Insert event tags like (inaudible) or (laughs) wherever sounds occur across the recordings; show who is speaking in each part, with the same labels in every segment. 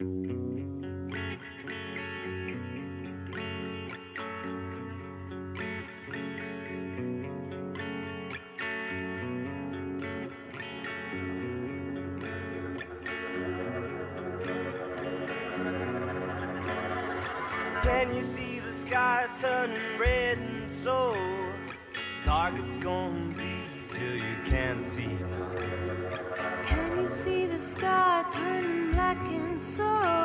Speaker 1: Can you see the sky turning red and so dark it's gonna be till you can't see no?
Speaker 2: Can you see the sky turning looking so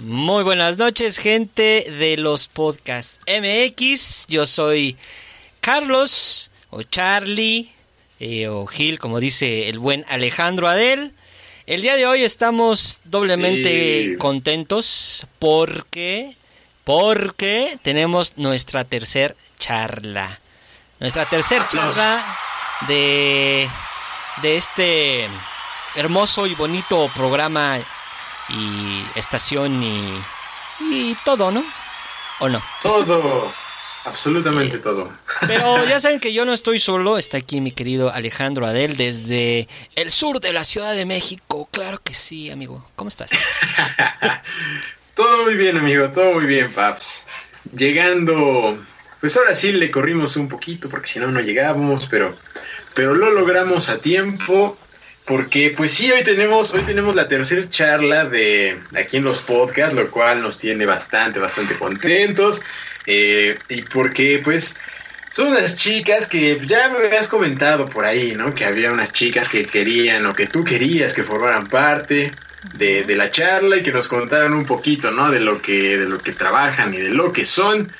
Speaker 3: Muy buenas noches, gente de los podcasts MX. Yo soy Carlos o Charlie eh, o Gil, como dice el buen Alejandro Adel. El día de hoy estamos doblemente
Speaker 4: Sí.
Speaker 3: contentos porque porque tenemos nuestra tercer charla. Nuestra tercer charla de de este hermoso y bonito programa y estación y, y todo, ¿no? ¿O no?
Speaker 4: Todo, (laughs) absolutamente todo.
Speaker 3: Pero (laughs) ya saben que yo no estoy solo, está aquí mi querido Alejandro Adel desde el sur de la Ciudad de México. Claro que sí, amigo. ¿Cómo estás? (laughs)
Speaker 4: Todo muy bien, amigo, todo muy bien, Paps. Llegando, pues ahora sí le corrimos un poquito porque si no no llegábamos, pero pero lo logramos a tiempo porque pues sí hoy tenemos hoy tenemos la tercera charla de aquí en los podcasts, lo cual nos tiene bastante bastante contentos eh, y porque pues son unas chicas que ya me habías comentado por ahí, ¿no? Que había unas chicas que querían o que tú querías que formaran parte de, de la charla y que nos contaran un poquito, ¿no? De lo que de lo que trabajan y de lo que son.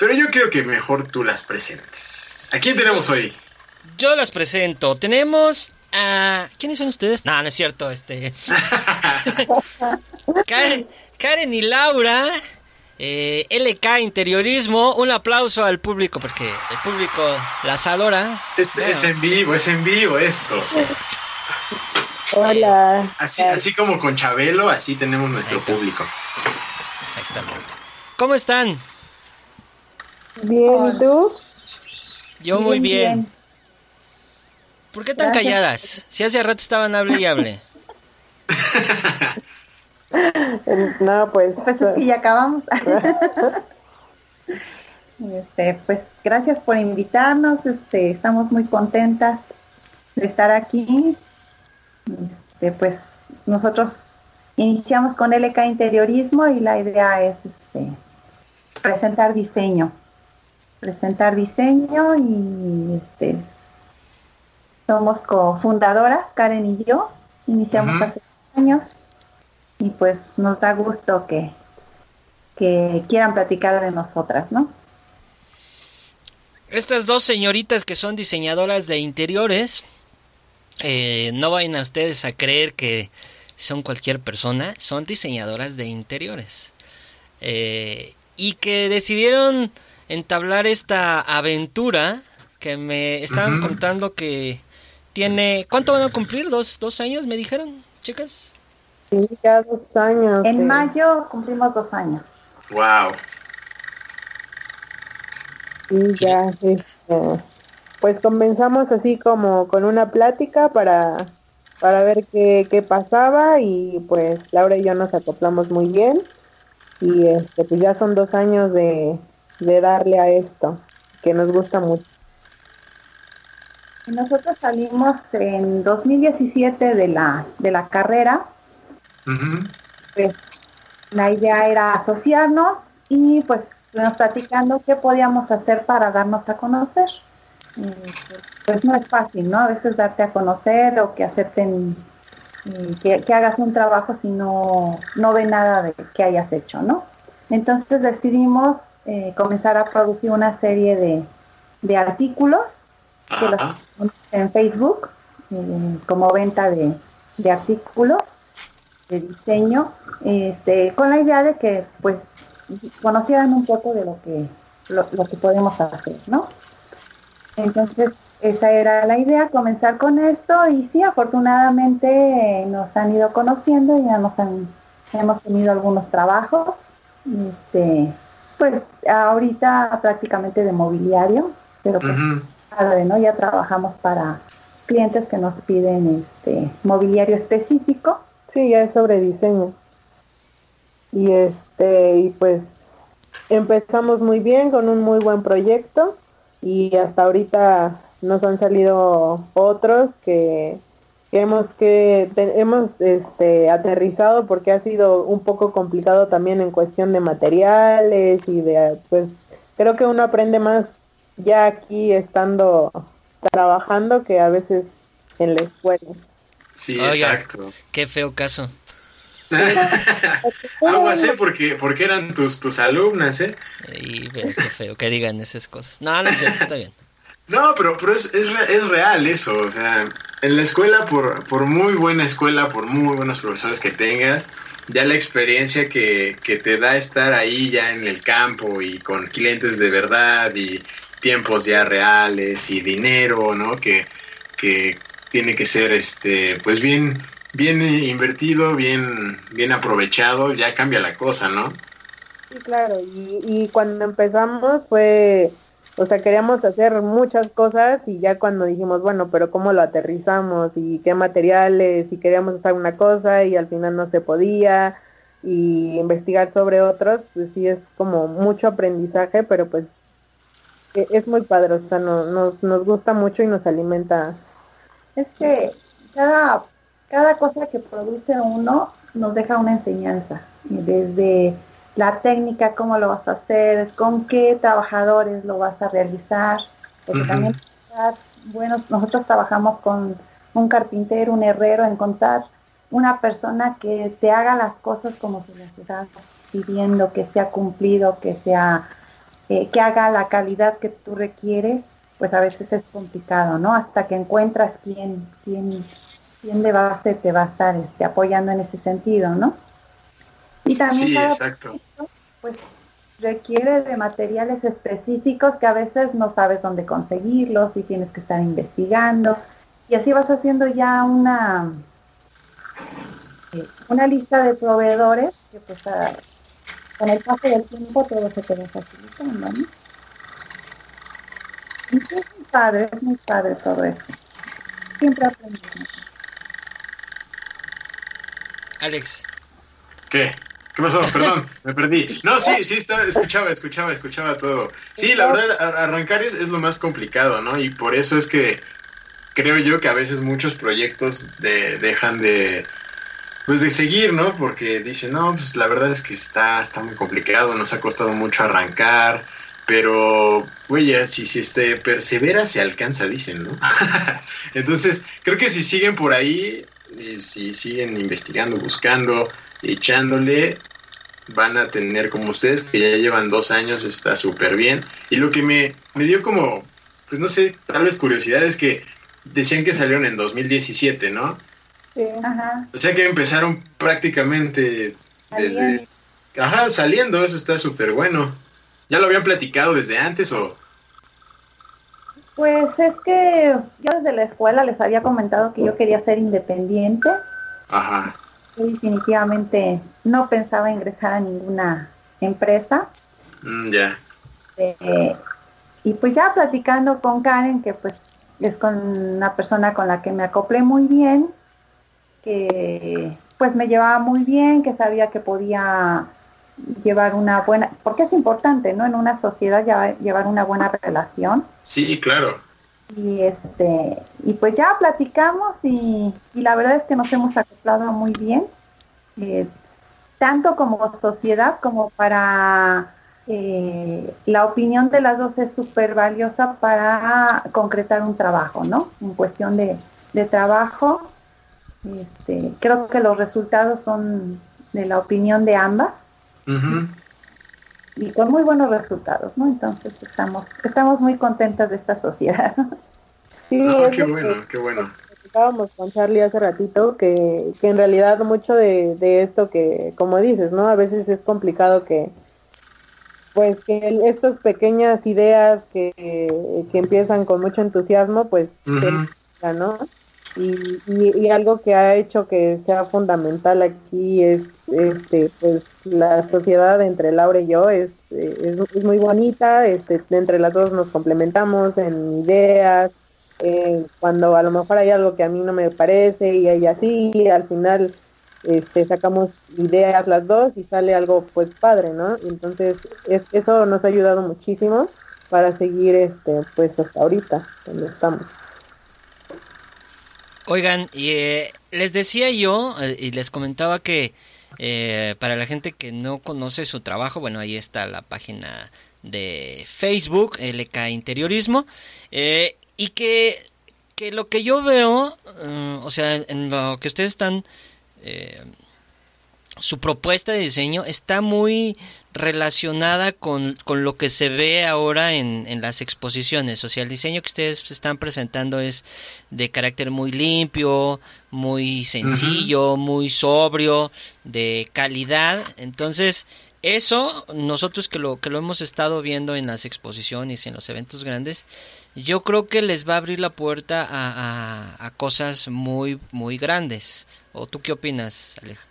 Speaker 4: Pero yo creo que mejor tú las presentes. ¿A quién tenemos hoy?
Speaker 3: Yo las presento. Tenemos a... ¿Quiénes son ustedes? No, no es cierto. Este... (laughs) Karen, Karen y Laura. eh, LK Interiorismo. Un aplauso al público porque el público las adora.
Speaker 4: Es,
Speaker 3: Bueno,
Speaker 4: es en vivo, es en vivo esto.
Speaker 5: Hola.
Speaker 4: Así, así como con Chabelo, así tenemos nuestro
Speaker 3: Exacto.
Speaker 4: público.
Speaker 3: Exactamente. ¿Cómo están?
Speaker 5: Bien, ¿y tú?
Speaker 3: Yo muy bien.
Speaker 5: bien.
Speaker 3: ¿Por qué tan
Speaker 5: Gracias.
Speaker 3: calladas? Si hace rato estaban hable y hable.
Speaker 5: No, pues.
Speaker 6: Pues es que ya acabamos. (laughs) este, pues gracias por invitarnos, este, estamos muy contentas de estar aquí. Este, pues nosotros iniciamos con LK Interiorismo y la idea es este, presentar diseño. Presentar diseño y este, somos cofundadoras, Karen y yo. Iniciamos hace años y pues nos da gusto que, que quieran platicar de nosotras, ¿no?
Speaker 3: Estas dos señoritas que son diseñadoras de interiores, eh, no vayan a ustedes a creer que son cualquier persona, son diseñadoras de interiores. Eh, y que decidieron entablar esta aventura que me estaban contando que tiene... ¿Cuánto van a cumplir? ¿Dos, dos años me dijeron, chicas?
Speaker 5: Sí, ya dos años.
Speaker 6: En mayo cumplimos dos años.
Speaker 4: Wow.
Speaker 5: Sí, ya. este, pues comenzamos así como con una plática para, para ver qué, qué pasaba y pues Laura y yo nos acoplamos muy bien. Y este, pues ya son dos años de, de darle a esto, que nos gusta mucho.
Speaker 6: Nosotros salimos en 2017 de la, de la carrera, pues la idea era asociarnos y pues estuvimos platicando qué podíamos hacer para darnos a conocer. Pues no es fácil, ¿no? A veces darte a conocer o que acepten que, que hagas un trabajo si no, no ve nada de que hayas hecho, ¿no? Entonces decidimos eh, comenzar a producir una serie de, de artículos que los en Facebook eh, como venta de, de artículos de diseño, este, con la idea de que pues conocieran un poco de lo que lo, lo que podemos hacer, ¿no? Entonces esa era la idea, comenzar con esto y sí, afortunadamente eh, nos han ido conociendo y ya nos han, hemos tenido algunos trabajos, este, pues ahorita prácticamente de mobiliario, pero pues padre, ¿no? Ya trabajamos para clientes que nos piden este mobiliario específico.
Speaker 5: Sí, ya es sobre diseño. Y este, y pues empezamos muy bien con un muy buen proyecto y hasta ahorita nos han salido otros que hemos que te- hemos este aterrizado porque ha sido un poco complicado también en cuestión de materiales y de pues creo que uno aprende más ya aquí estando trabajando que a veces en la escuela.
Speaker 4: Sí,
Speaker 3: Oiga.
Speaker 4: exacto.
Speaker 3: Qué feo caso. (laughs)
Speaker 4: Aguas, ¿eh? Porque, porque eran tus, tus alumnas, ¿eh?
Speaker 3: Y qué feo que digan esas cosas. No, no es cierto, está bien.
Speaker 4: No, pero, pero es, es, es real eso, o sea, en la escuela, por, por muy buena escuela, por muy buenos profesores que tengas, ya la experiencia que, que te da estar ahí ya en el campo y con clientes de verdad y tiempos ya reales y dinero, ¿no? Que, que tiene que ser, este, pues bien, bien invertido, bien, bien aprovechado, ya cambia la cosa, ¿no?
Speaker 5: Sí, claro, y, y cuando empezamos fue, o sea, queríamos hacer muchas cosas y ya cuando dijimos, bueno, pero ¿cómo lo aterrizamos? ¿Y qué materiales? Y queríamos hacer una cosa y al final no se podía y investigar sobre otros, pues sí es como mucho aprendizaje, pero pues e- es muy padre, o sea, no, nos, nos gusta mucho y nos alimenta.
Speaker 6: Es que cada, cada cosa que produce uno nos deja una enseñanza, desde la técnica, cómo lo vas a hacer, con qué trabajadores lo vas a realizar, porque también bueno, nosotros trabajamos con un carpintero, un herrero, encontrar una persona que te haga las cosas como se las estás pidiendo, que sea cumplido, que sea, eh, que haga la calidad que tú requieres, pues a veces es complicado, ¿no? Hasta que encuentras quién, quién, quién de base te va a estar este, apoyando en ese sentido, ¿no? Y también
Speaker 4: Sí,
Speaker 6: cada
Speaker 4: exacto.
Speaker 6: proyecto, pues requiere de materiales específicos que a veces no sabes dónde conseguirlos y tienes que estar investigando y así vas haciendo ya una eh, una lista de proveedores que pues a- con el paso del tiempo todo se te va facilitando, ¿no? Y es muy padre, es muy padre todo esto. Siempre aprendemos.
Speaker 3: Alex,
Speaker 4: ¿Qué? ¿Qué pasó? Perdón, me perdí. No, sí, sí, estaba, escuchaba, escuchaba, escuchaba todo. Sí, la verdad, arrancar es, es lo más complicado, ¿no? Y por eso es que creo yo que a veces muchos proyectos de- dejan de, pues de seguir, ¿no? Porque dicen, no, pues la verdad es que está, está muy complicado, nos ha costado mucho arrancar, pero, güey, si, si este, persevera se alcanza, dicen, ¿no? (laughs) Entonces, creo que si siguen por ahí, y si siguen investigando, buscando, echándole, van a tener como ustedes, que ya llevan dos años, está súper bien. Y lo que me, me dio como, pues no sé, tal vez curiosidad es que decían que salieron en 2017, ¿no?
Speaker 5: Sí.
Speaker 6: Ajá.
Speaker 4: O sea que empezaron prácticamente desde... Ajá, saliendo, eso está súper bueno. ¿Ya lo habían platicado desde antes o...?
Speaker 6: Pues es que yo desde la escuela les había comentado que yo quería ser independiente.
Speaker 4: Ajá.
Speaker 6: Yo definitivamente no pensaba ingresar a ninguna empresa.
Speaker 4: Mm, ya.
Speaker 6: Eh, y pues ya platicando con Karen, que pues es con una persona con la que me acoplé muy bien, que pues me llevaba muy bien, que sabía que podía llevar una buena, porque es importante, ¿no? En una sociedad llevar, llevar una buena relación.
Speaker 4: Sí, claro.
Speaker 6: Y este, y pues ya platicamos y, la verdad es que nos hemos acoplado muy bien, eh, tanto como sociedad como para eh, la opinión de las dos es súper valiosa para concretar un trabajo, ¿no? En cuestión de, de trabajo, este, creo que los resultados son de la opinión de ambas. Y con muy buenos resultados, ¿no? Entonces estamos, estamos muy contentas de esta sociedad. (laughs)
Speaker 5: Sí, es
Speaker 4: qué
Speaker 5: que-
Speaker 4: bueno, qué bueno.
Speaker 5: Estábamos con Charlie hace ratito que, que en realidad mucho de, de esto que, como dices, ¿no? A veces es complicado que, pues, que el- estas pequeñas ideas que, que empiezan con mucho entusiasmo, pues, se
Speaker 4: Ujú.
Speaker 5: logran, ¿no? Y, y, y algo que ha hecho que sea fundamental aquí es, este, pues, la sociedad entre Laura y yo es eh, es, muy bonita, este, entre las dos nos complementamos en ideas, cuando a lo mejor hay algo que a mí no me parece y ella sí, al final este, sacamos ideas las dos y sale algo pues padre, ¿no? Entonces es, eso nos ha ayudado muchísimo para seguir este pues hasta ahorita donde estamos.
Speaker 3: Oigan, y eh, les decía yo eh, y les comentaba que eh, para la gente que no conoce su trabajo, bueno, ahí está la página de Facebook, LK Interiorismo, eh, y que, que lo que yo veo, eh, o sea, en lo que ustedes están, eh, su propuesta de diseño está muy relacionada con, con lo que se ve ahora en, en las exposiciones. O sea, el diseño que ustedes están presentando es de carácter muy limpio, muy sencillo, muy sobrio, de calidad. Entonces, eso nosotros que lo que lo hemos estado viendo en las exposiciones y en los eventos grandes, yo creo que les va a abrir la puerta a, a, a cosas muy muy grandes. ¿O tú qué opinas, Aleja?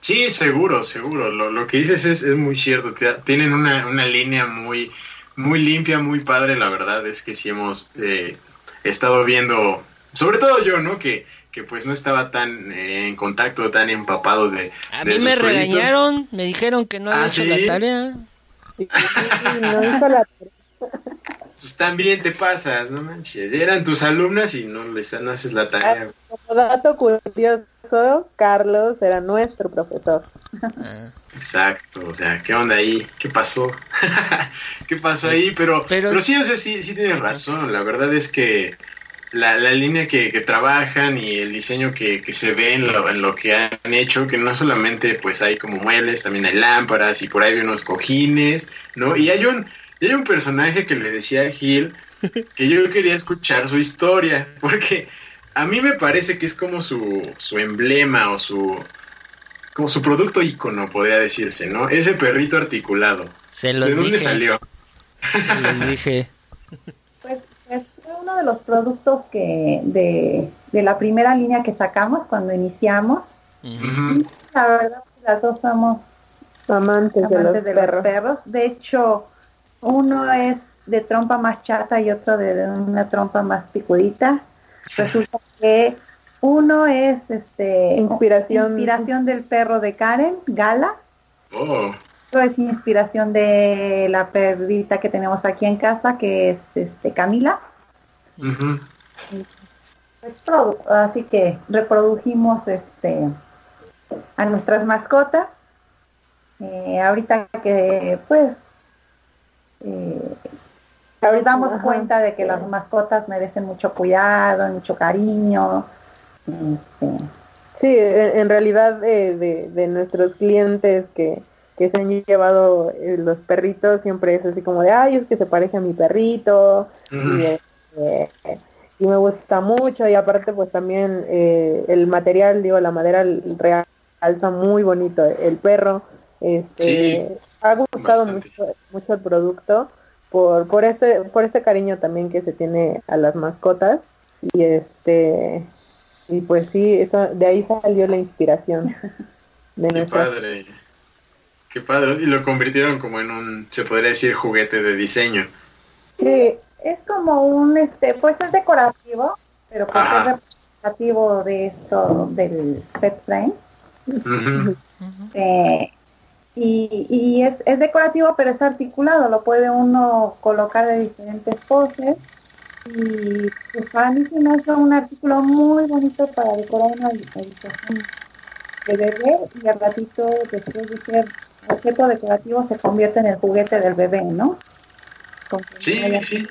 Speaker 4: Sí, seguro, seguro. Lo, lo que dices es, es, muy cierto. Tienen una, una, línea muy, muy limpia, muy padre. La verdad es que sí hemos eh, estado viendo, sobre todo yo, ¿no? Que, que pues no estaba tan eh, en contacto, tan empapado de...
Speaker 3: A
Speaker 4: de
Speaker 3: mí me proyectos. regañaron, me dijeron que no había
Speaker 4: ¿Ah,
Speaker 3: hecho
Speaker 4: ¿sí?
Speaker 3: la tarea.
Speaker 5: Sí, no hizo la
Speaker 4: pues también te pasas, no manches. Eran tus alumnas y no les haces la tarea.
Speaker 5: Como dato curioso, Carlos era nuestro profesor.
Speaker 3: Ah.
Speaker 4: Exacto, o sea, ¿qué onda ahí? ¿Qué pasó? (laughs) ¿Qué pasó ahí? Pero, pero, pero sí, o sea, sí, sí tienes razón. La verdad es que la, la línea que, que, trabajan y el diseño que, que se ve en lo, en lo, que han hecho, que no solamente pues hay como muebles, también hay lámparas y por ahí hay unos cojines, ¿no? Y hay un, y hay un personaje que le decía a Gil que yo quería escuchar su historia, (laughs) porque a mí me parece que es como su, su emblema o su como su producto icono, podría decirse, ¿no? Ese perrito articulado.
Speaker 3: Se los
Speaker 4: ¿De dónde
Speaker 3: dije.
Speaker 4: salió?
Speaker 3: Se los dije.
Speaker 6: Pues, pues fue uno de los productos que de, de, la primera línea que sacamos cuando iniciamos.
Speaker 4: Uh -huh.
Speaker 6: La verdad, las dos somos
Speaker 5: amantes,
Speaker 6: amantes
Speaker 5: de, los,
Speaker 6: de
Speaker 5: perros.
Speaker 6: los perros. De hecho, uno es de trompa más chata y otro de una trompa más picudita. Resulta que uno es este
Speaker 5: inspiración,
Speaker 6: inspiración del perro de Karen, Gala.
Speaker 4: Oh.
Speaker 6: Otro es inspiración de la perrita que tenemos aquí en casa, que es este Camila.
Speaker 4: Uh -huh.
Speaker 6: Así que reprodujimos este a nuestras mascotas. Eh, ahorita que pues eh, nos damos Ajá. cuenta de que las mascotas merecen mucho cuidado, mucho cariño. Este.
Speaker 5: Sí, en, realidad eh, de, de, nuestros clientes que, que se han llevado eh, los perritos siempre es así como de, ay, es que se parece a mi perrito. Y, y, me gusta mucho y aparte pues también eh, el material, digo, la madera realza muy bonito el perro. Este,
Speaker 4: sí,
Speaker 5: ha gustado mucho, mucho el producto por, por este, por este cariño también que se tiene a las mascotas y este y pues sí, eso, de ahí salió la inspiración.
Speaker 4: De Qué nuestra... padre. Qué padre. Y lo convirtieron como en un, se podría decir, juguete de diseño.
Speaker 6: Sí, es como un, este, pues es decorativo, pero pues es representativo de esto, del pet frame.
Speaker 4: Uh -huh.
Speaker 6: eh, y, y es, es, decorativo, pero es articulado, lo puede uno colocar de diferentes poses. Y pues para mí se me hace un artículo muy bonito para decorar una habitación de bebé y al ratito, después de ser objeto decorativo, se convierte en el juguete del bebé, ¿no?
Speaker 4: Con sí, sí.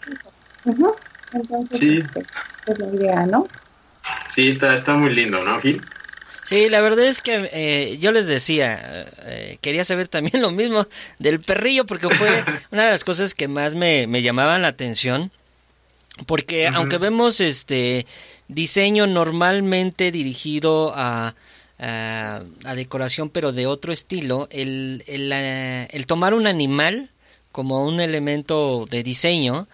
Speaker 6: Uh -huh. Entonces,
Speaker 4: sí.
Speaker 6: Este, es la idea, ¿no?
Speaker 4: Sí, está, está muy lindo, ¿no, Gil?
Speaker 3: Sí, la verdad es que eh, yo les decía, eh, quería saber también (laughs) lo mismo del perrillo, porque fue (laughs) una de las cosas que más me, me llamaban la atención. Porque uh -huh. aunque vemos este diseño normalmente dirigido a, a, a, decoración, pero de otro estilo, el, el, el tomar un animal como un elemento de diseño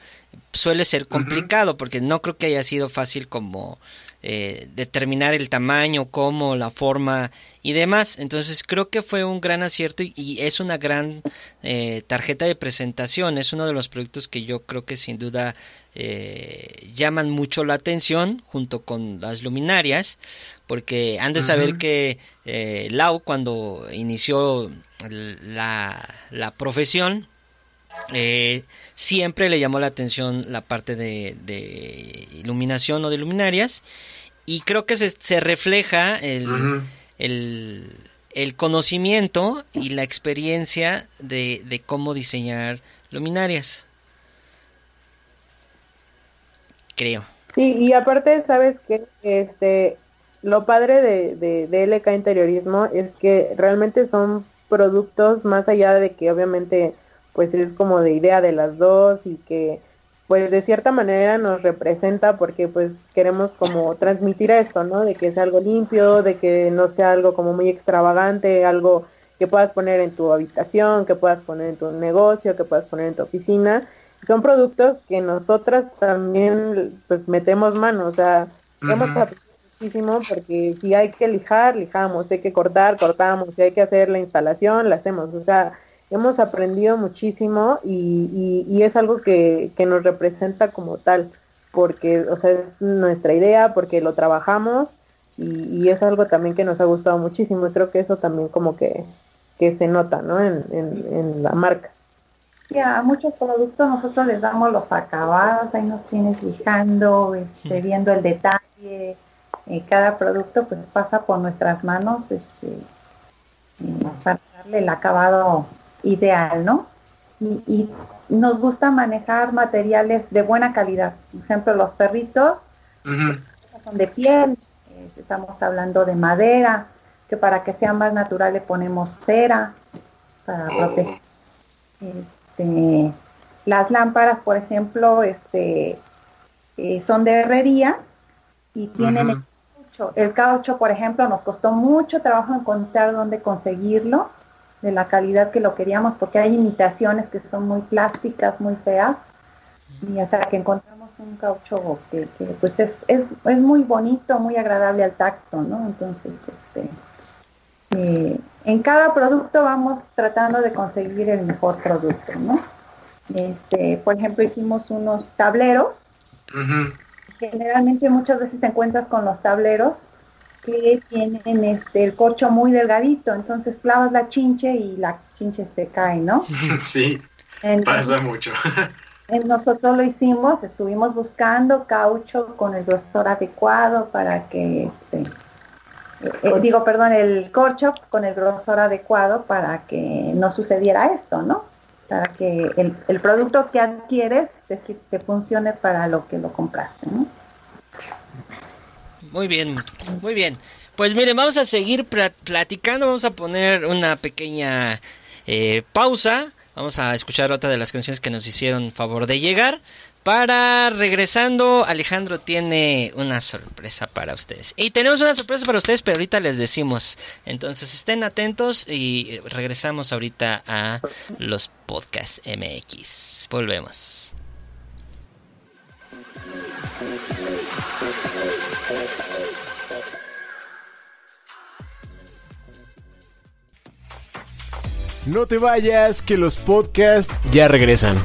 Speaker 3: suele ser complicado porque no creo que haya sido fácil como eh, determinar el tamaño, cómo, la forma y demás. Entonces creo que fue un gran acierto y, es una gran eh, tarjeta de presentación. Es uno de los proyectos que yo creo que sin duda eh, llaman mucho la atención junto con las luminarias porque han de saber que Lau cuando inició la, la profesión siempre le llamó la atención la parte de, de, iluminación o de luminarias y creo que se, se refleja el, el, conocimiento y la experiencia de, de cómo diseñar luminarias. Creo.
Speaker 5: Sí, y aparte, sabes que este, lo padre de, de, de LK Interiorismo es que realmente son productos más allá de que obviamente pues es como de idea de las dos y que pues de cierta manera nos representa porque pues queremos como (laughs) transmitir esto, ¿no? De que es algo limpio, de que no sea algo como muy extravagante, algo que puedas poner en tu habitación, que puedas poner en tu negocio, que puedas poner en tu oficina. Son productos que nosotras también pues metemos manos, o sea, hemos aprendido muchísimo porque si hay que lijar, lijamos, si hay que cortar, cortamos, si hay que hacer la instalación, la hacemos, o sea, hemos aprendido muchísimo y, y, es algo que, que, nos representa como tal, porque, o sea, es nuestra idea, porque lo trabajamos y, es algo también que nos ha gustado muchísimo. Creo que eso también como que, que se nota, ¿no? En, en, la marca.
Speaker 6: Sí, a muchos productos nosotros les damos los acabados, ahí nos tienes lijando, este, viendo el detalle. Eh, cada producto pues pasa por nuestras manos este, para darle el acabado ideal, ¿no? Y, nos gusta manejar materiales de buena calidad. Por ejemplo, los perritos son de piel, eh, estamos hablando de madera, que para que sea más natural le ponemos cera para oh. proteger. Este, las lámparas, por ejemplo, este, eh, son de herrería y tienen el caucho. El caucho, por ejemplo, nos costó mucho trabajo encontrar dónde conseguirlo de la calidad que lo queríamos, porque hay imitaciones que son muy plásticas, muy feas, y hasta que encontramos un caucho que, pues es, es, es, muy bonito, muy agradable al tacto, ¿no? Entonces, este, eh, en cada producto vamos tratando de conseguir el mejor producto, ¿no? Este, por ejemplo, hicimos unos tableros. Generalmente muchas veces te encuentras con los tableros que tienen este, el corcho muy delgadito, entonces clavas la chinche y la chinche se cae, ¿no? (laughs)
Speaker 4: Sí, pasa mucho. (laughs)
Speaker 6: nosotros lo hicimos, estuvimos buscando caucho con el grosor adecuado para que, este, eh, digo, perdón, el corcho con el grosor adecuado para que no sucediera esto, ¿no? Para que el, el producto que adquieres te, te funcione para lo que lo compraste, ¿no?
Speaker 3: Muy bien, muy bien. Pues miren, vamos a seguir platicando, vamos a poner una pequeña eh, pausa, vamos a escuchar otra de las canciones que nos hicieron favor de llegar. Para regresando, Alejandro tiene una sorpresa para ustedes. Y tenemos una sorpresa para ustedes, pero ahorita les decimos. Entonces estén atentos y regresamos ahorita a los podcasts MX. Volvemos.
Speaker 7: No te vayas, que los podcasts ya regresan.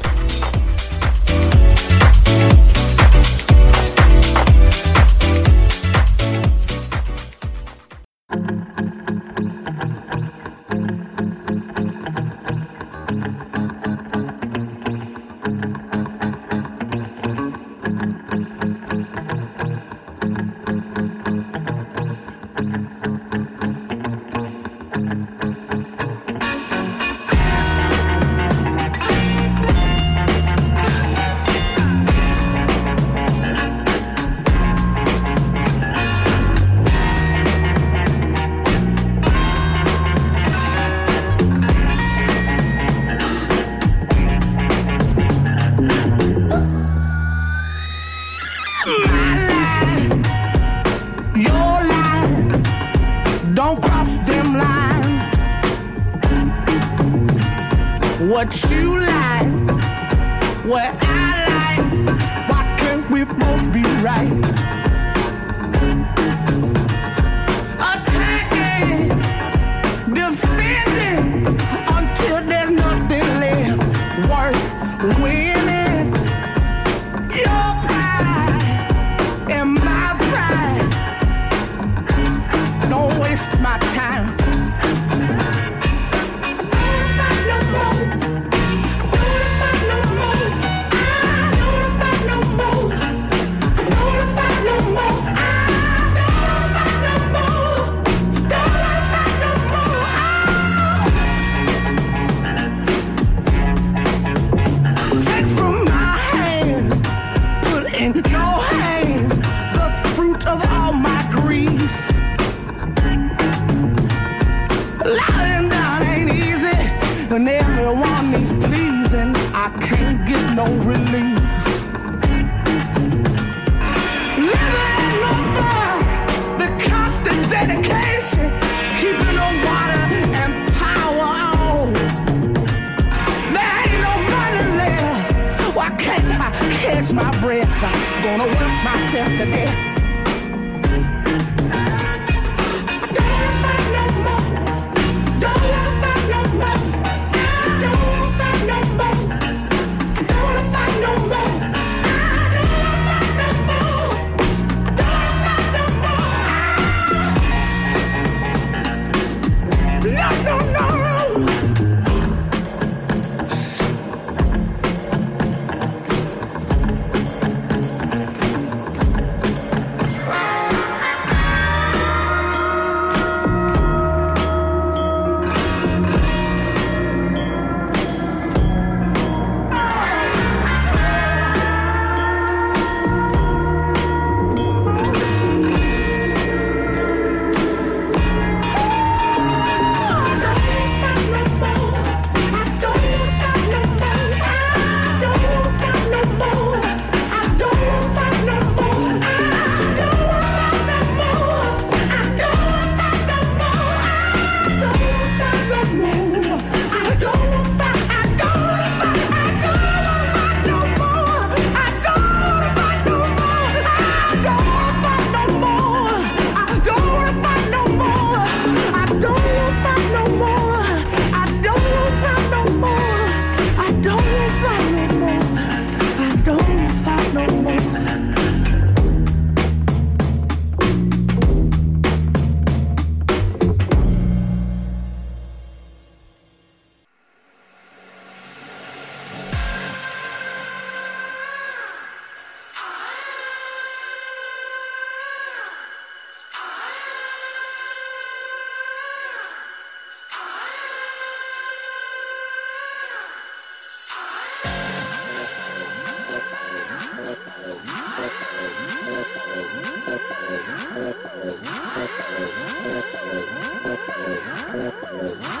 Speaker 8: Waste my time. Whoa.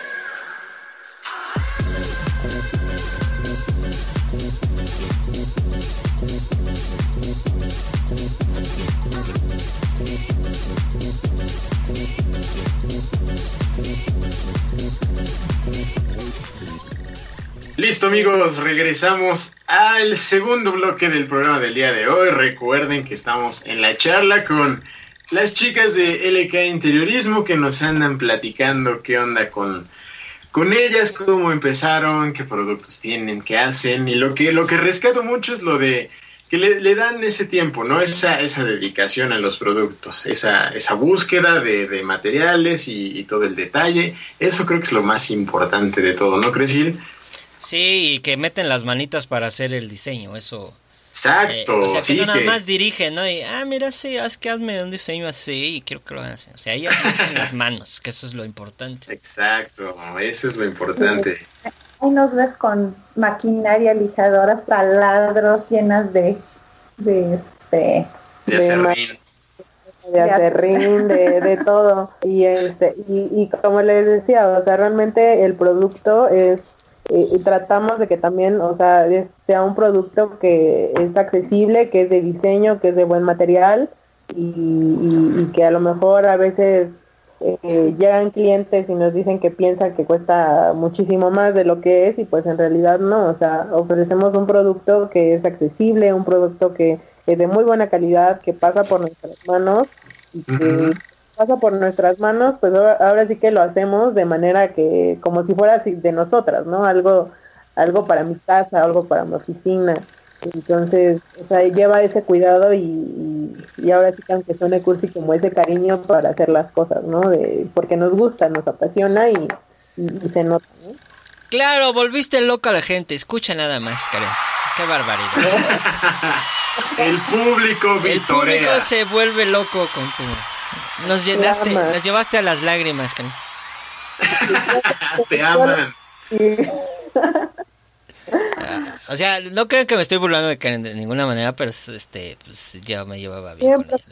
Speaker 4: Listo amigos, regresamos al segundo bloque del programa del día de hoy. Recuerden que estamos en la charla con las chicas de LK Interiorismo que nos andan platicando qué onda con, con ellas, cómo empezaron, qué productos tienen, qué hacen. Y lo que, lo que rescato mucho es lo de que le, le dan ese tiempo, ¿no? Esa, esa dedicación a los productos, esa, esa búsqueda de, de materiales y, y todo el detalle. Eso creo que es lo más importante de todo, ¿no crees, Gil?
Speaker 3: Sí, y que meten las manitas para hacer el diseño, eso
Speaker 4: Exacto,
Speaker 3: Eh, o sea, que
Speaker 4: sí
Speaker 3: no nada
Speaker 4: que-
Speaker 3: más dirige, ¿no? Y, ah, mira, sí, haz que hazme un diseño así y quiero que lo hagan así. O sea, ellas dirigen (laughs) las manos, que eso es lo importante.
Speaker 4: Exacto, eso es lo importante.
Speaker 6: Ahí nos ves con maquinaria, lijadoras, taladros llenas de, de este,
Speaker 4: De
Speaker 5: de de acerrín, de, de todo. Y, este, y, y como les decía, o sea, realmente el producto es, y tratamos de que también, o sea, sea un producto que es accesible, que es de diseño, que es de buen material y, que a lo mejor a veces eh, llegan clientes y nos dicen que piensan que cuesta muchísimo más de lo que es y pues en realidad no, o sea, ofrecemos un producto que es accesible, un producto que es de muy buena calidad, que pasa por nuestras manos y que. Pasa por nuestras manos, pues ahora, ahora sí que lo hacemos de manera que como si fuera así de nosotras, ¿no? Algo algo para mi casa, algo para mi oficina. Entonces, o sea, lleva ese cuidado y, y, y ahora sí que aunque suene cursi, como ese cariño para hacer las cosas, ¿no? De, porque nos gusta, nos apasiona y, y, y se nota, ¿no?
Speaker 3: Claro, volviste loca a la gente. Escucha nada más, Karen. Qué barbaridad. (laughs)
Speaker 4: El público
Speaker 3: El público se vuelve loco con tu... Nos llenaste, nos llevaste a las lágrimas, Karen. (laughs)
Speaker 4: Te aman.
Speaker 3: Ah, O sea, no creo que me estoy burlando de Karen de ninguna manera, pero este, pues ya me llevaba bien con
Speaker 5: Siempre.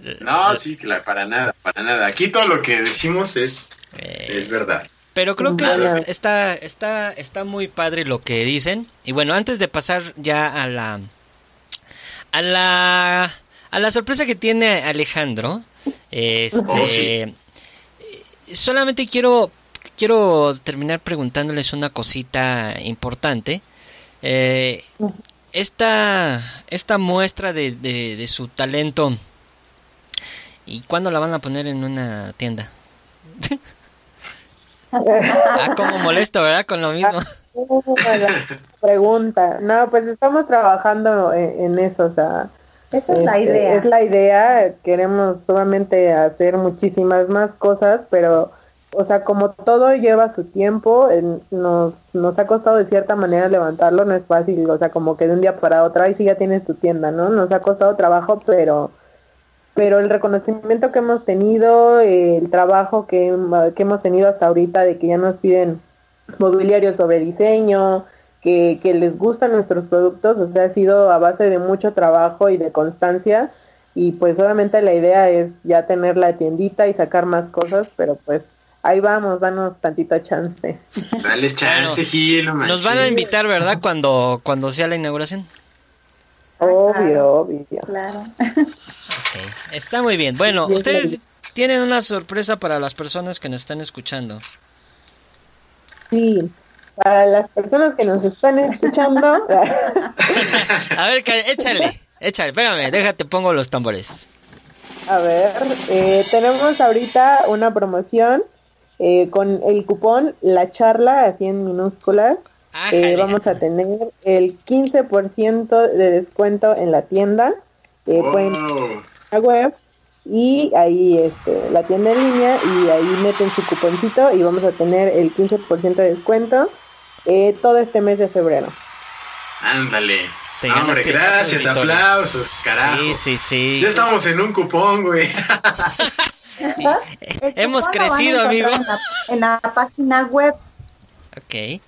Speaker 3: ella.
Speaker 4: No, sí, claro, para nada, para nada. Aquí todo lo que decimos es,
Speaker 3: Eh,
Speaker 4: es verdad.
Speaker 3: Pero creo que es- está, está, está muy padre lo que dicen. Y bueno, antes de pasar ya a la, a la, a la sorpresa que tiene Alejandro, este,
Speaker 4: Oh, sí.
Speaker 3: eh, solamente quiero, quiero terminar preguntándoles una cosita importante. Eh, esta, esta muestra de, de, de su talento, ¿y cuándo la van a poner en una tienda? (laughs) Ah, como molesto, ¿verdad? Con lo mismo.
Speaker 5: Buena pregunta. No, pues estamos trabajando en, en eso, o sea,
Speaker 6: esa es la
Speaker 5: este,
Speaker 6: idea.
Speaker 5: Es la idea, queremos solamente hacer muchísimas más cosas, pero, o sea, como todo lleva su tiempo, en- nos, nos ha costado de cierta manera levantarlo, no es fácil, o sea, como que de un día para otro, ahí sí ya tienes tu tienda, ¿no? Nos ha costado trabajo, pero pero el reconocimiento que hemos tenido, el trabajo que, que hemos tenido hasta ahorita de que ya nos piden mobiliario sobre diseño, que, que les gustan nuestros productos, o sea, ha sido a base de mucho trabajo y de constancia y pues obviamente la idea es ya tener la tiendita y sacar más cosas, pero pues ahí vamos, danos tantito chance.
Speaker 4: Dale chance, Gil. no
Speaker 3: Nos van a invitar, ¿verdad? Cuando, cuando sea la inauguración.
Speaker 5: Obvio, obvio.
Speaker 6: Claro.
Speaker 3: Ok, Está muy bien. Bueno,
Speaker 5: Sí,
Speaker 3: ustedes tienen una sorpresa para las personas que nos están escuchando.
Speaker 5: Sí, para las personas que nos están escuchando, (laughs)
Speaker 3: A ver, Karen, échale. Échale, espérame, déjate, pongo los tambores.
Speaker 5: A ver, eh, tenemos ahorita una promoción eh, con el cupón La Charla, así en minúsculas.
Speaker 3: Ájale.
Speaker 5: Eh, vamos a tener el 15% de descuento en la tienda. Eh, Pueden ir
Speaker 4: Wow.
Speaker 5: a la web y ahí este, la tienda en línea y ahí meten su cuponcito y vamos a tener el 15% de descuento eh, todo este mes de febrero.
Speaker 4: Ándale.
Speaker 3: Te
Speaker 4: Hombre, gracias, aplausos, carajo.
Speaker 3: Sí, sí, sí.
Speaker 4: Ya estamos en un cupón, güey.
Speaker 3: Hemos crecido, amigo.
Speaker 6: En la, en la página web.
Speaker 3: Ok.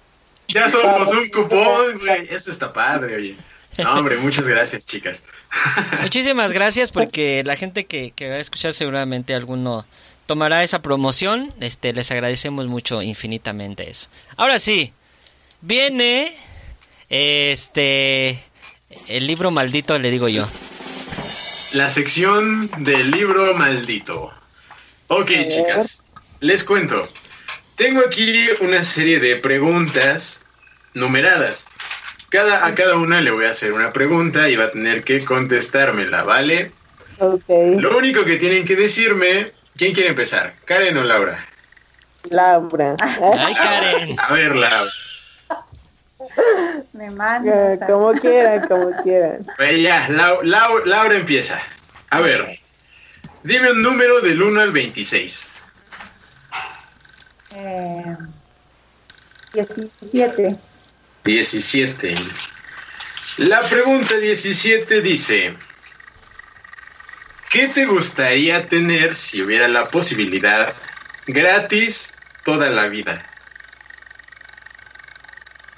Speaker 4: Ya somos un cupón, güey. Eso está padre, oye. No, hombre, muchas gracias, chicas.
Speaker 3: Muchísimas gracias porque la gente que, que va a escuchar seguramente alguno tomará esa promoción. Este, les agradecemos mucho infinitamente eso. Ahora sí, viene este el libro maldito, le digo yo.
Speaker 4: La sección del libro maldito. Ok, chicas, les cuento. Tengo aquí una serie de preguntas numeradas. Cada, a cada una le voy a hacer una pregunta y va a tener que contestármela, ¿vale?
Speaker 5: Ok,
Speaker 4: Lo único que tienen que decirme, ¿quién quiere empezar? ¿Karen o Laura?
Speaker 5: Laura.
Speaker 3: Ay, Karen.
Speaker 4: A ver, Laura. (laughs)
Speaker 6: Me manda.
Speaker 5: como quieran, como quieran.
Speaker 4: Pues ya, Lau- Lau- Laura empieza. A ver, dime un número del 1 al 26.
Speaker 6: Eh, 17.
Speaker 4: 17. La pregunta 17 dice, ¿qué te gustaría tener si hubiera la posibilidad gratis toda la vida?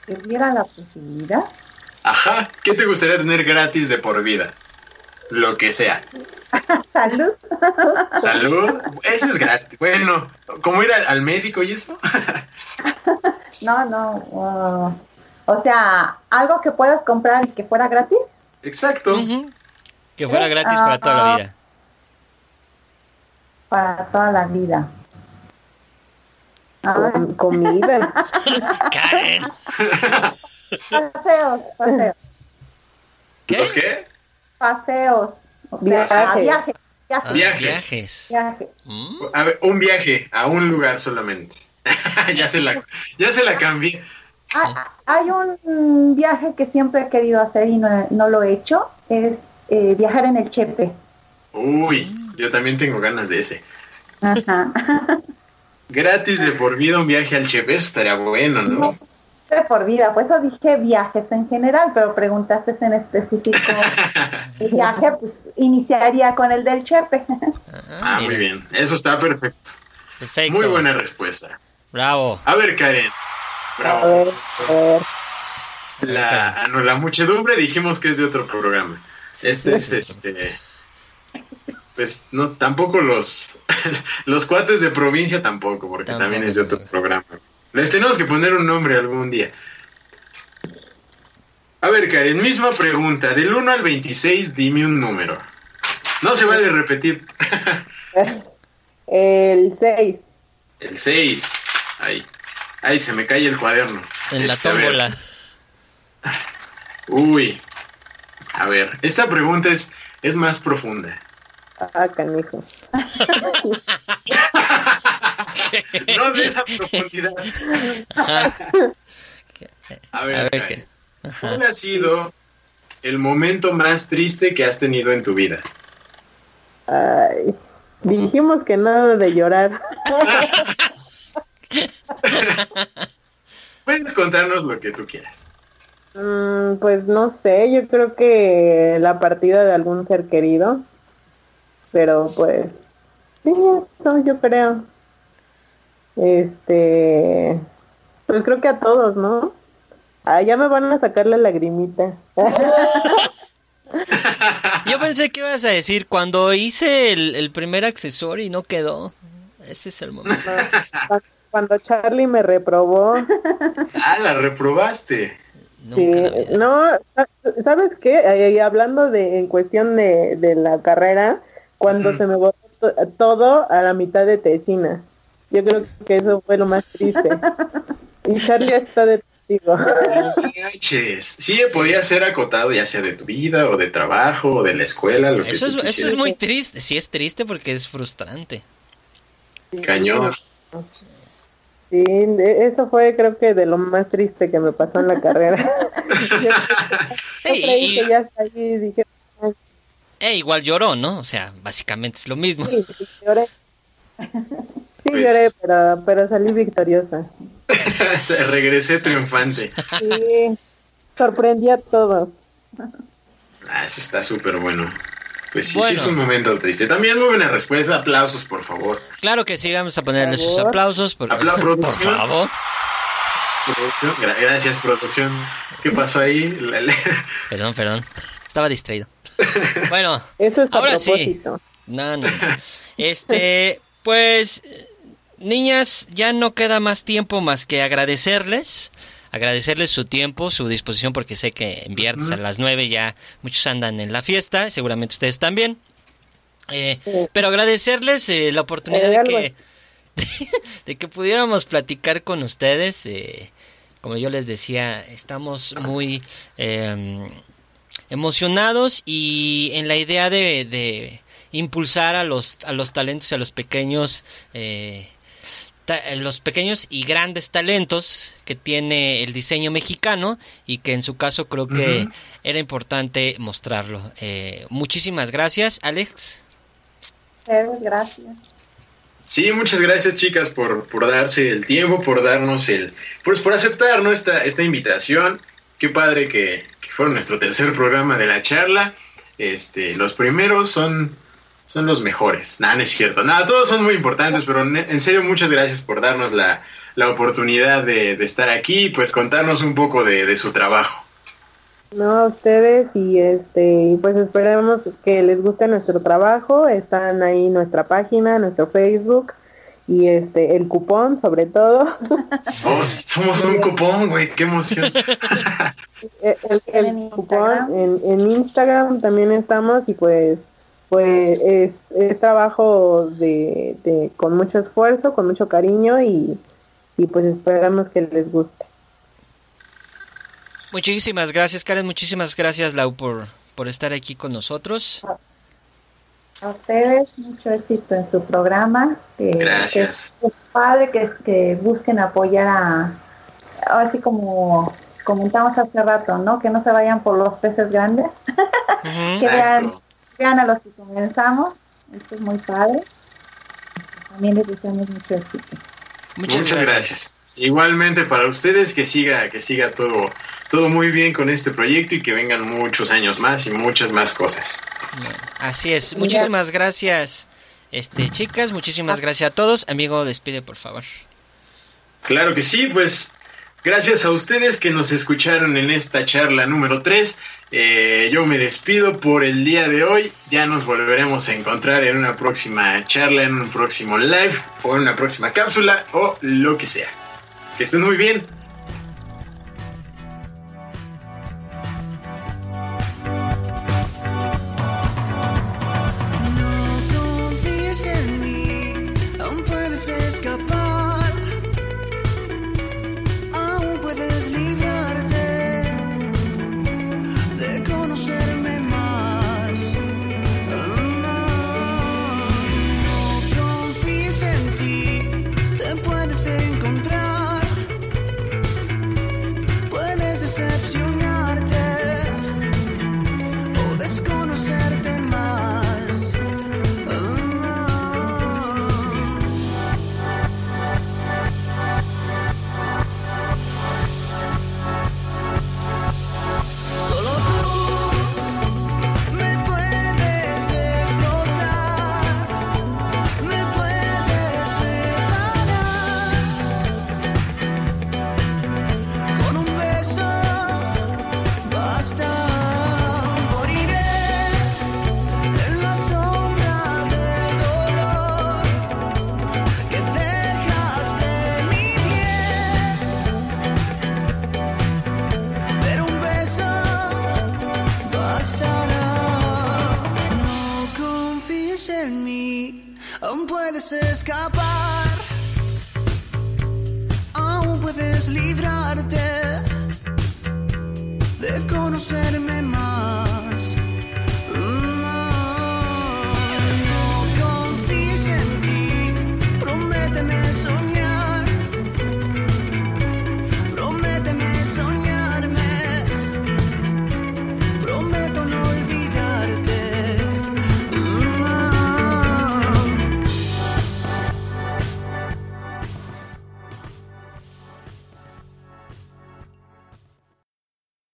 Speaker 6: Si hubiera la posibilidad.
Speaker 4: Ajá, ¿qué te gustaría tener gratis de por vida? Lo que sea. (laughs)
Speaker 6: Salud.
Speaker 4: Salud, eso es gratis. Bueno, ¿cómo ir al, al médico y eso? (laughs)
Speaker 6: No, no. uh, o sea, algo que puedas comprar y que fuera gratis.
Speaker 4: Exacto.
Speaker 3: Que fuera gratis para toda la vida.
Speaker 6: Para toda la vida. Ay,
Speaker 5: Com- comida.
Speaker 3: Karen.
Speaker 6: paseos, paseos,
Speaker 3: ¿Qué?
Speaker 4: ¿Los qué?
Speaker 6: paseos. O sea,
Speaker 3: Ah,
Speaker 4: Viajes.
Speaker 3: viajes.
Speaker 6: viaje.
Speaker 3: Mm.
Speaker 4: A ver, un viaje a un lugar solamente. (laughs) ya se la, ya se la cambié.
Speaker 6: Hay, hay un viaje que siempre he querido hacer y no, no lo he hecho. Es eh, viajar en el Chepe.
Speaker 4: Uy, yo también tengo ganas de ese.
Speaker 6: Ajá. (laughs)
Speaker 4: Gratis de por vida un viaje al Chepe, eso estaría bueno, ¿no?
Speaker 6: De por vida, por eso dije viajes en general, pero preguntaste en específico (laughs) el viaje, pues iniciaría con el del Chepe.
Speaker 3: Ah,
Speaker 4: Ah, muy bien. Eso está perfecto.
Speaker 3: Perfecto.
Speaker 4: Muy buena respuesta.
Speaker 3: Bravo.
Speaker 4: A ver, Karen.
Speaker 5: A
Speaker 4: Bravo.
Speaker 5: ver, a ver.
Speaker 4: La, no, la muchedumbre dijimos que es de otro programa. Este es este. Pues no, tampoco los (laughs) los cuates de provincia tampoco, porque
Speaker 3: Tampoco,
Speaker 4: también es de otro
Speaker 3: tampoco.
Speaker 4: programa. Les tenemos que poner un nombre algún día. A ver, Karen, misma pregunta. Del 1 al 26, dime un número. No se vale repetir. (laughs)
Speaker 5: El 6.
Speaker 4: El 6. Ahí. Ahí se me cae el cuaderno.
Speaker 3: En la
Speaker 4: Este,
Speaker 3: tómbola.
Speaker 4: Uy. A ver, esta pregunta es, es más profunda.
Speaker 5: Ah, canijo. (laughs)
Speaker 4: No de esa profundidad.
Speaker 3: Ajá.
Speaker 4: A ver,
Speaker 3: A ver
Speaker 4: Karen,
Speaker 3: qué.
Speaker 4: ¿cuál ha sido el momento más triste que has tenido en tu vida?
Speaker 5: Ay. Dijimos que nada de llorar. (laughs)
Speaker 4: Puedes contarnos lo que tú quieras.
Speaker 5: Mm, pues no sé, yo creo que la partida de algún ser querido. Pero pues, sí, eso yo creo. Este, pues creo que a todos, ¿no? Ah, ya me van a sacar la lagrimita. (laughs)
Speaker 3: Yo pensé que ibas a decir cuando hice el, el primer accesorio y no quedó. Ese es el momento.
Speaker 5: Cuando Charlie me reprobó.
Speaker 4: Ah, la reprobaste.
Speaker 5: Sí, no, ¿sabes qué? Ahí, hablando de, en cuestión de, de la carrera, cuando
Speaker 4: Ujú.
Speaker 5: se me botó to- todo a la mitad de tesina. Yo creo que eso fue lo más triste. Y Charlie está de testigo.
Speaker 4: Sí, podía ser acotado ya sea de tu vida o de trabajo o de la escuela. Lo que
Speaker 3: Eso es,
Speaker 4: tú
Speaker 3: eso es muy triste. Sí es triste porque es frustrante.
Speaker 4: Cañón.
Speaker 5: Sí, de- eso fue creo que de lo más triste que me pasó en la carrera. (laughs) (laughs) Yo
Speaker 3: Sí,
Speaker 5: creí
Speaker 3: y,
Speaker 5: que ya está ahí y dije, "Ay,
Speaker 3: e igual lloró, ¿no? O sea, básicamente es lo mismo.
Speaker 5: sí, sí, lloré. (laughs) Sí,
Speaker 4: Pues-
Speaker 5: lloré, pero, pero salí victoriosa. (laughs)
Speaker 4: Regresé triunfante.
Speaker 5: Sí, sorprendí a todos.
Speaker 4: Ah, eso está súper bueno. Pues sí, sí es un momento triste. También muy buena respuesta. Aplausos, por favor.
Speaker 3: Claro que sí, vamos a ponerle sus aplausos. Por,
Speaker 4: Apla-
Speaker 3: por favor.
Speaker 4: Gracias, producción. ¿Qué pasó ahí?
Speaker 3: Perdón, perdón. Estaba distraído. Bueno,
Speaker 5: Eso es
Speaker 3: Ahora sí.
Speaker 5: propósito.
Speaker 3: No, no. no. Este, pues, niñas, ya no queda más tiempo más que agradecerles. Agradecerles su tiempo, su disposición, porque sé que en viernes a las 9 ya muchos andan en la fiesta, seguramente ustedes también. Eh,
Speaker 5: Sí.
Speaker 3: pero agradecerles eh, la oportunidad
Speaker 5: Eh,
Speaker 3: de que, (laughs) de que pudiéramos platicar con ustedes. eh, como yo les decía, estamos muy eh, emocionados y en la idea de, de impulsar a los, a los talentos y a los pequeños, eh, ta- los pequeños y grandes talentos que tiene el diseño mexicano y que en su caso creo que era importante mostrarlo. Eh, muchísimas gracias, Alex.
Speaker 6: Eh, Gracias.
Speaker 4: Sí, muchas gracias, chicas, por, por darse el tiempo, por darnos el. Pues por aceptar ¿no? esta, esta invitación. Qué padre que, que fue nuestro tercer programa de la charla. Este, los primeros son, son los mejores. Nada, no es cierto. Nada, todos son muy importantes, pero en serio, muchas gracias por darnos la, la oportunidad de, de estar aquí y pues contarnos un poco de, de su trabajo.
Speaker 5: No, a ustedes y este, pues esperemos que les guste nuestro trabajo. Están ahí nuestra página, nuestro Facebook y este el cupón sobre todo.
Speaker 4: Oh, somos un cupón, güey, qué emoción. (laughs)
Speaker 5: el, el- el
Speaker 6: En
Speaker 5: cupón
Speaker 6: Instagram.
Speaker 5: en, en Instagram también estamos y pues pues es, es trabajo de, de con mucho esfuerzo, con mucho cariño y, y pues esperamos que les guste.
Speaker 3: Muchísimas gracias, Karen. Muchísimas gracias, Lau, por, por estar aquí con nosotros.
Speaker 6: A ustedes mucho éxito en su programa. que-
Speaker 4: Gracias.
Speaker 6: que es padre que, que busquen apoyar a, ahora sí como comentamos hace rato, ¿no? Que no se vayan por los peces grandes, (laughs) que vean, vean a los que comenzamos. Esto es muy padre. También les deseamos mucho éxito.
Speaker 3: Muchas, gracias.
Speaker 4: Igualmente para ustedes que siga, que siga todo, todo muy bien con este proyecto y que vengan muchos años más y muchas más cosas.
Speaker 3: Así es. Muchísimas gracias, este chicas. Muchísimas gracias a todos. Amigo, despide, por favor.
Speaker 4: Claro que sí, pues gracias a ustedes que nos escucharon en esta charla número 3. yo me despido por el día de hoy. Ya nos volveremos a encontrar en una próxima charla, en un próximo live o en una próxima cápsula o lo que sea. Que estén muy bien.